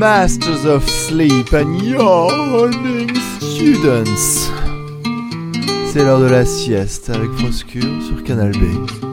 Masters of Sleep and Yawning Students. C'est l'heure de la sieste avec Foscure sur Canal B.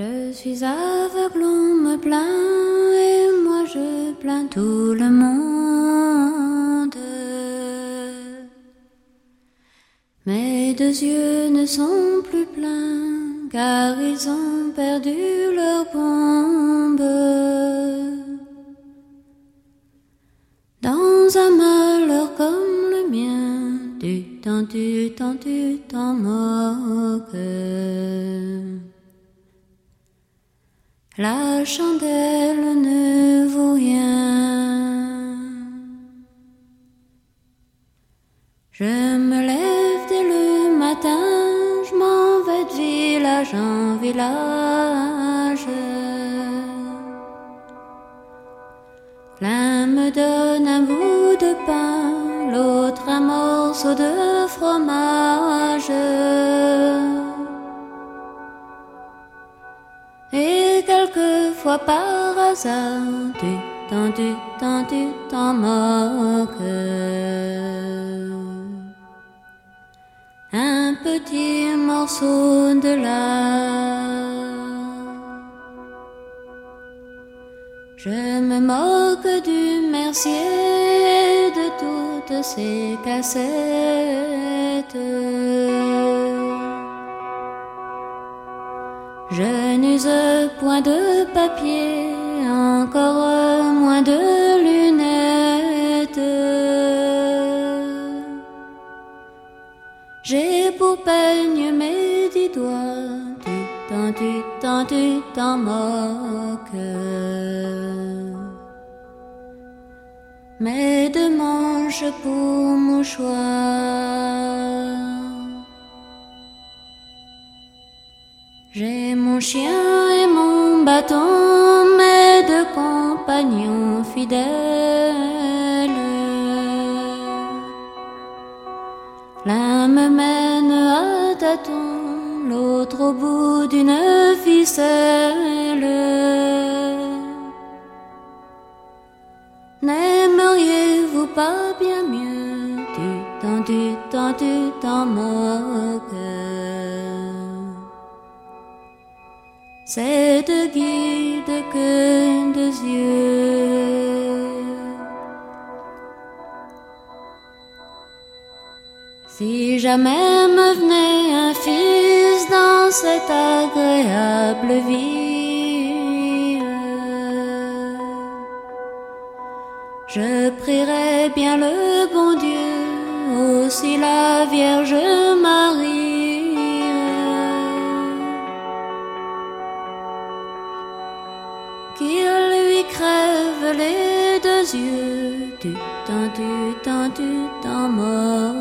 Je suis aveugle, on me plaint, et moi je plains tout le monde. Mes deux yeux ne sont plus pleins, car ils ont perdu leur bombe. chandelle J'ai pour peigne mes dix doigts, tu t'en, tu t'en, tu t'en moques. Mes deux manches pour mouchoir. J'ai mon chien et mon bâton, mes deux compagnons fidèles. L'autre au bout d'une ficelle. N'aimeriez-vous pas bien mieux Tu t'en, tu t'en, tu t'en moques Cette guide que deux yeux Jamais me venait un fils dans cette agréable vie, je prierai bien le bon Dieu, aussi la Vierge Marie. Qu'il lui crève les deux yeux, tu t'en, tu t'en, tu t'en moques.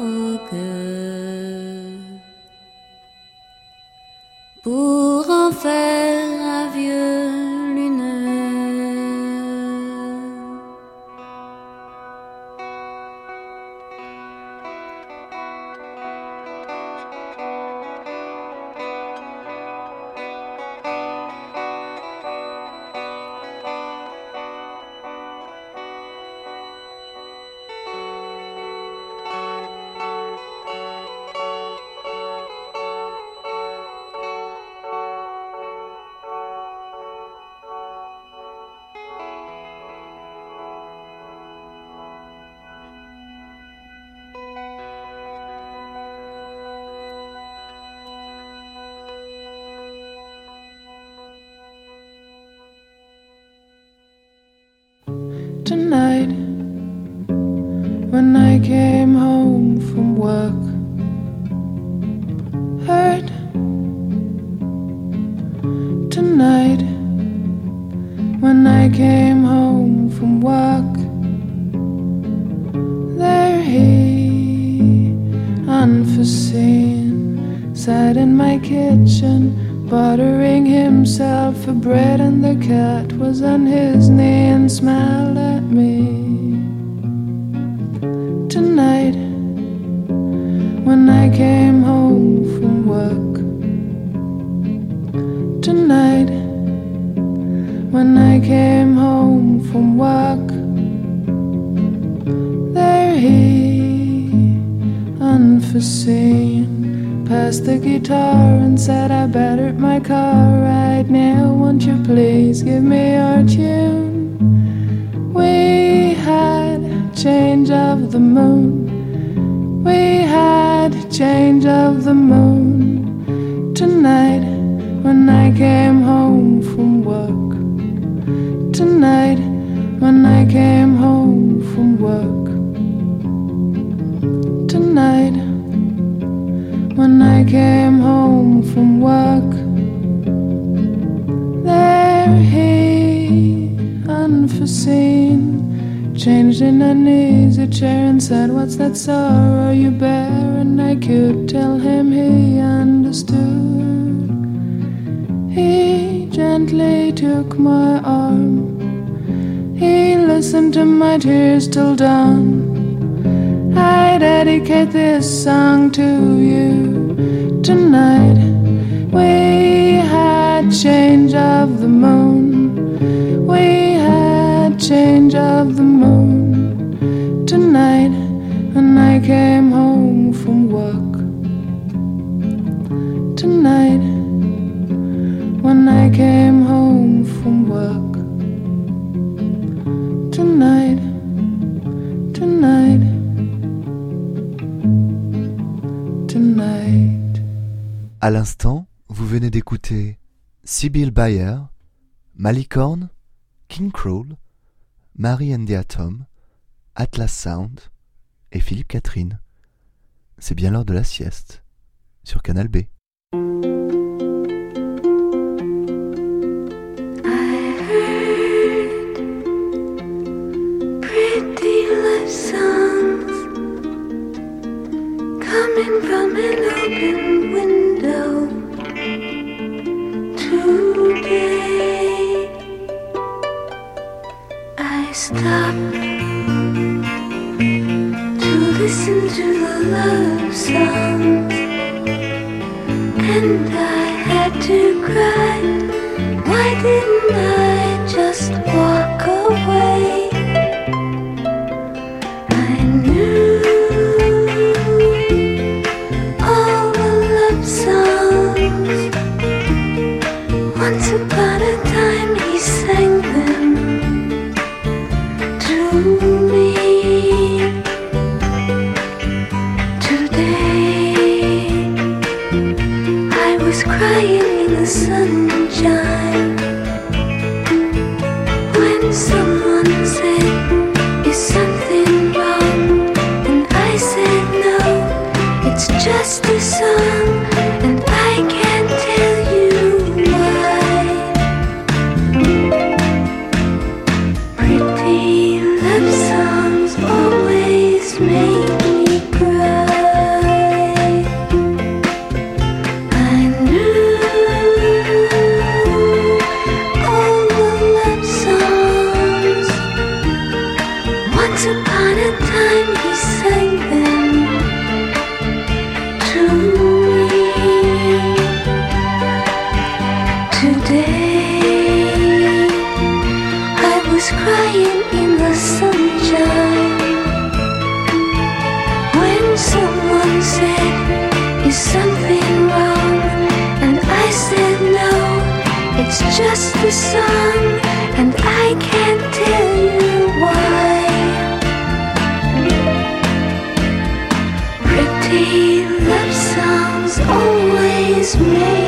In an easy chair and said, What's that sorrow you bear? And I could tell him he understood. He gently took my arm. He listened to my tears till dawn. I dedicate this song to you tonight. We had change of the moon. We had change of the moon came home from work. Tonight when I came home from work. Tonight, tonight. tonight. À l'instant, vous venez d'écouter Sibyl Bayer, Malicorn, King Crawl, Mary and the Atom, Atlas Sound et Philippe Catherine. C'est bien l'heure de la sieste sur Canal B. stop. to the love songs. And I It's just the sun, and I can't tell you why. Pretty love songs always make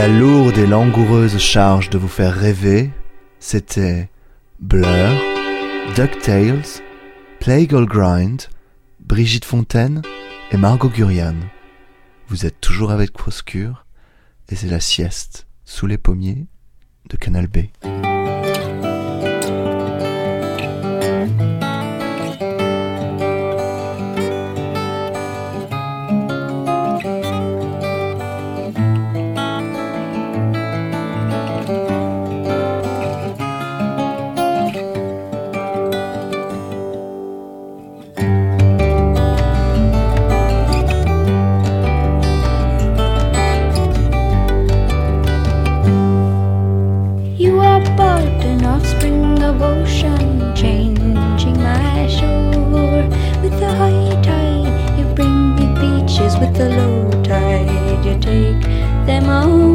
la lourde et langoureuse charge de vous faire rêver, c'était Blur, DuckTales, Plague All Grind, Brigitte Fontaine et Margot Gurian. Vous êtes toujours avec Proscure et c'est la sieste sous les pommiers de Canal B. màu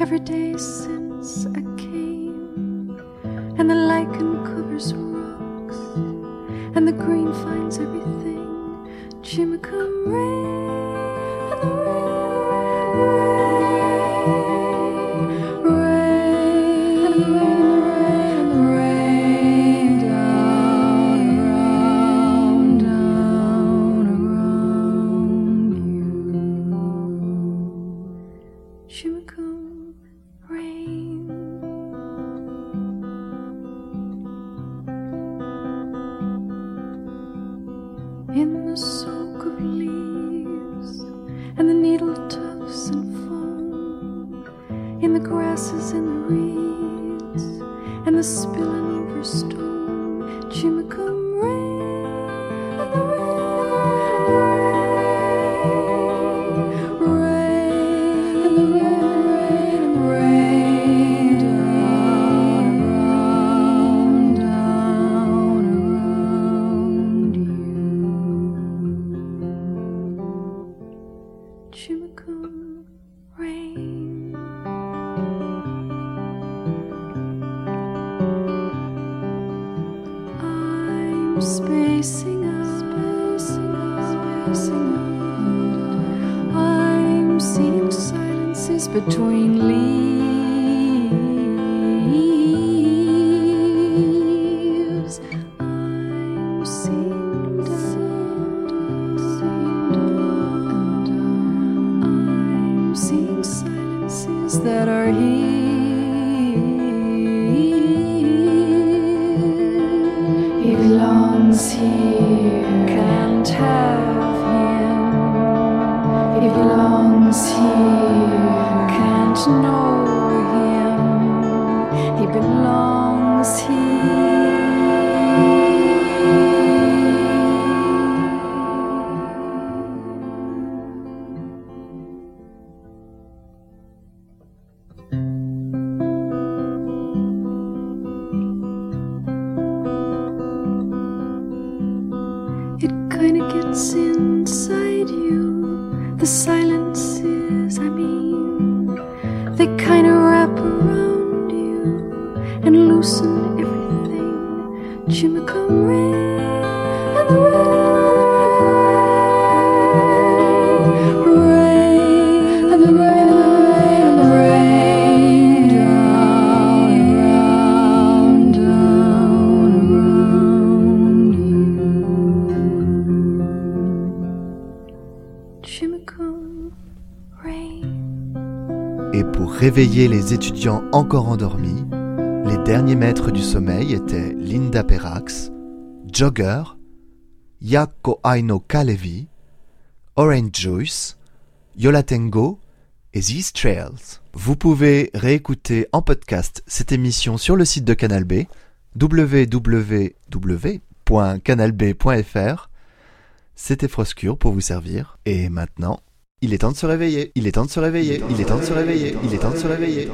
every day since I came. And the lichen covers rocks, and the green finds everything. Chimicum rain, réveiller les étudiants encore endormis, les derniers maîtres du sommeil étaient Linda Perrax, Jogger, Yako Aino Kalevi, Orange Juice, Yola Tengo et These Trails. Vous pouvez réécouter en podcast cette émission sur le site de Canal B, www.canalb.fr. C'était Froscure pour vous servir. Et maintenant, il est temps de se réveiller. Il est temps de se réveiller. Il est temps de se réveiller. Il est temps de se réveiller.